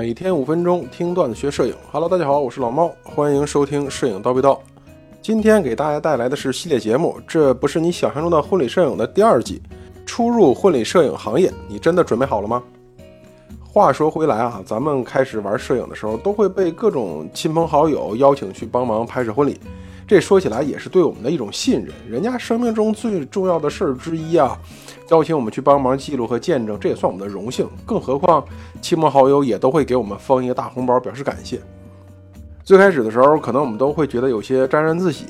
每天五分钟听段子学摄影。Hello，大家好，我是老猫，欢迎收听《摄影叨逼叨》。今天给大家带来的是系列节目，这不是你想象中的婚礼摄影的第二季。初入婚礼摄影行业，你真的准备好了吗？话说回来啊，咱们开始玩摄影的时候，都会被各种亲朋好友邀请去帮忙拍摄婚礼。这说起来也是对我们的一种信任，人家生命中最重要的事儿之一啊，邀请我们去帮忙记录和见证，这也算我们的荣幸。更何况亲朋好友也都会给我们封一个大红包表示感谢。最开始的时候，可能我们都会觉得有些沾沾自喜，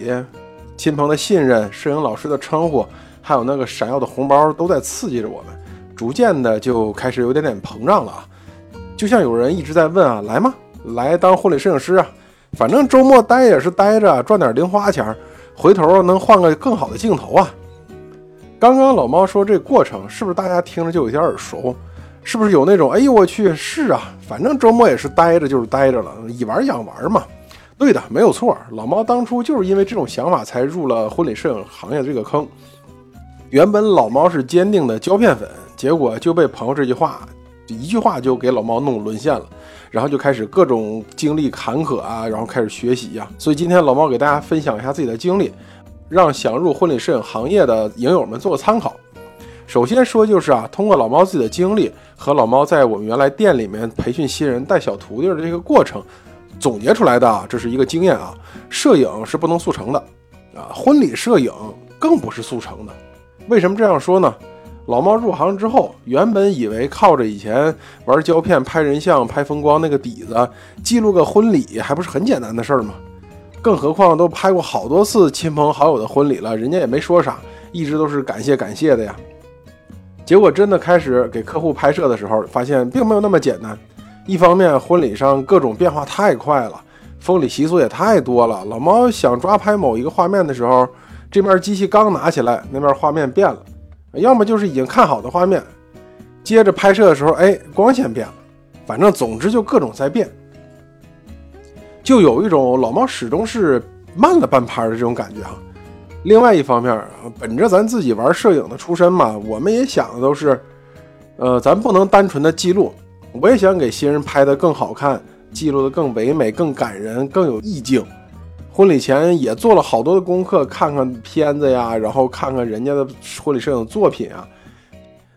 亲朋的信任、摄影老师的称呼，还有那个闪耀的红包，都在刺激着我们。逐渐的就开始有点点膨胀了啊，就像有人一直在问啊，来吗？来当婚礼摄影师啊？反正周末待也是待着，赚点零花钱，回头能换个更好的镜头啊。刚刚老猫说这过程是不是大家听着就有点耳熟？是不是有那种哎呦我去是啊，反正周末也是待着就是待着了，以玩养玩嘛。对的，没有错。老猫当初就是因为这种想法才入了婚礼摄影行业这个坑。原本老猫是坚定的胶片粉，结果就被朋友这句话，一句话就给老猫弄沦陷了。然后就开始各种经历坎坷啊，然后开始学习呀。所以今天老猫给大家分享一下自己的经历，让想入婚礼摄影行业的影友们做个参考。首先说就是啊，通过老猫自己的经历和老猫在我们原来店里面培训新人、带小徒弟的这个过程，总结出来的啊，这是一个经验啊。摄影是不能速成的啊，婚礼摄影更不是速成的。为什么这样说呢？老猫入行之后，原本以为靠着以前玩胶片拍人像、拍风光那个底子，记录个婚礼还不是很简单的事儿吗？更何况都拍过好多次亲朋好友的婚礼了，人家也没说啥，一直都是感谢感谢的呀。结果真的开始给客户拍摄的时候，发现并没有那么简单。一方面，婚礼上各种变化太快了，封礼习俗也太多了。老猫想抓拍某一个画面的时候，这面机器刚拿起来，那面画面变了。要么就是已经看好的画面，接着拍摄的时候，哎，光线变了，反正总之就各种在变，就有一种老猫始终是慢了半拍的这种感觉哈。另外一方面，本着咱自己玩摄影的出身嘛，我们也想的都是，呃，咱不能单纯的记录，我也想给新人拍的更好看，记录的更唯美、更感人、更有意境。婚礼前也做了好多的功课，看看片子呀，然后看看人家的婚礼摄影作品啊，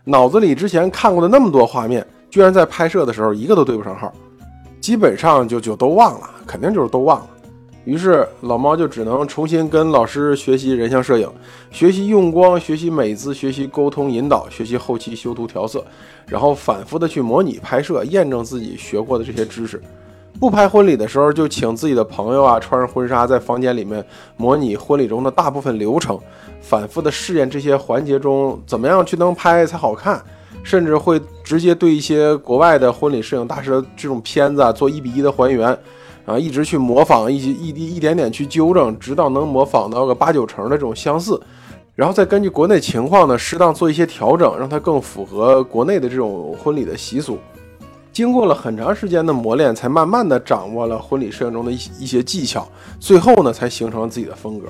脑子里之前看过的那么多画面，居然在拍摄的时候一个都对不上号，基本上就就都忘了，肯定就是都忘了。于是老猫就只能重新跟老师学习人像摄影，学习用光，学习美姿，学习沟通引导，学习后期修图调色，然后反复的去模拟拍摄，验证自己学过的这些知识。不拍婚礼的时候，就请自己的朋友啊，穿上婚纱，在房间里面模拟婚礼中的大部分流程，反复的试验这些环节中怎么样去能拍才好看，甚至会直接对一些国外的婚礼摄影大师的这种片子啊做一比一的还原，啊，一直去模仿，一一一一点点去纠正，直到能模仿到个八九成的这种相似，然后再根据国内情况呢，适当做一些调整，让它更符合国内的这种婚礼的习俗。经过了很长时间的磨练，才慢慢的掌握了婚礼摄影中的一一些技巧，最后呢，才形成了自己的风格。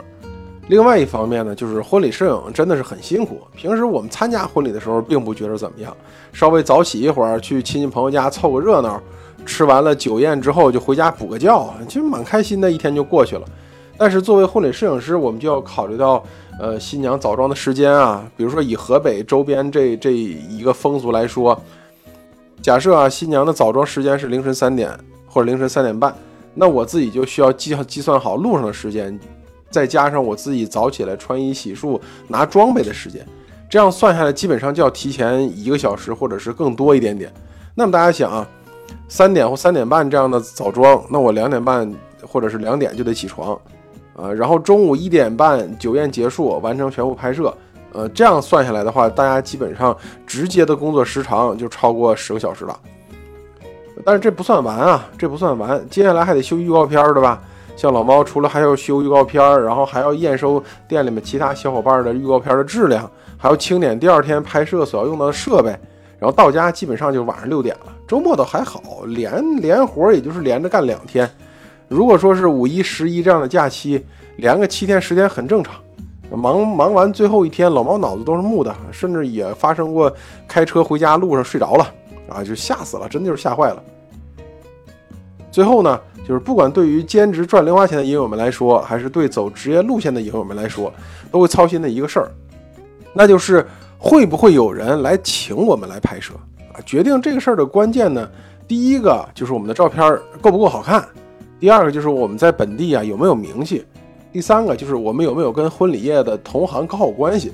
另外一方面呢，就是婚礼摄影真的是很辛苦。平时我们参加婚礼的时候，并不觉得怎么样，稍微早起一会儿去亲戚朋友家凑个热闹，吃完了酒宴之后就回家补个觉，其实蛮开心的，一天就过去了。但是作为婚礼摄影师，我们就要考虑到，呃，新娘早妆的时间啊，比如说以河北周边这这一个风俗来说。假设啊，新娘的早妆时间是凌晨三点或者凌晨三点半，那我自己就需要计计算好路上的时间，再加上我自己早起来穿衣洗漱拿装备的时间，这样算下来基本上就要提前一个小时或者是更多一点点。那么大家想啊，三点或三点半这样的早妆，那我两点半或者是两点就得起床，啊，然后中午一点半酒宴结束完成全部拍摄。呃，这样算下来的话，大家基本上直接的工作时长就超过十个小时了。但是这不算完啊，这不算完，接下来还得修预告片，对吧？像老猫除了还要修预告片，然后还要验收店里面其他小伙伴的预告片的质量，还要清点第二天拍摄所要用到的设备，然后到家基本上就晚上六点了。周末倒还好，连连活也就是连着干两天。如果说是五一、十一这样的假期，连个七天、十天很正常。忙忙完最后一天，老猫脑子都是木的，甚至也发生过开车回家路上睡着了啊，就吓死了，真的就是吓坏了。最后呢，就是不管对于兼职赚零花钱的影友们来说，还是对走职业路线的影友们来说，都会操心的一个事儿，那就是会不会有人来请我们来拍摄啊？决定这个事儿的关键呢，第一个就是我们的照片够不够好看，第二个就是我们在本地啊有没有名气，第三个就是我们有没有跟婚礼业的同行搞好关系。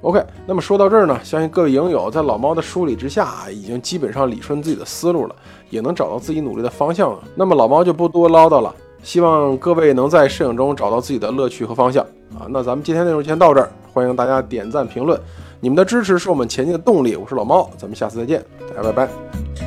OK，那么说到这儿呢，相信各位影友在老猫的梳理之下啊，已经基本上理顺自己的思路了，也能找到自己努力的方向了。那么老猫就不多唠叨了，希望各位能在摄影中找到自己的乐趣和方向啊。那咱们今天内容先到这儿，欢迎大家点赞评论，你们的支持是我们前进的动力。我是老猫，咱们下次再见，大家拜拜。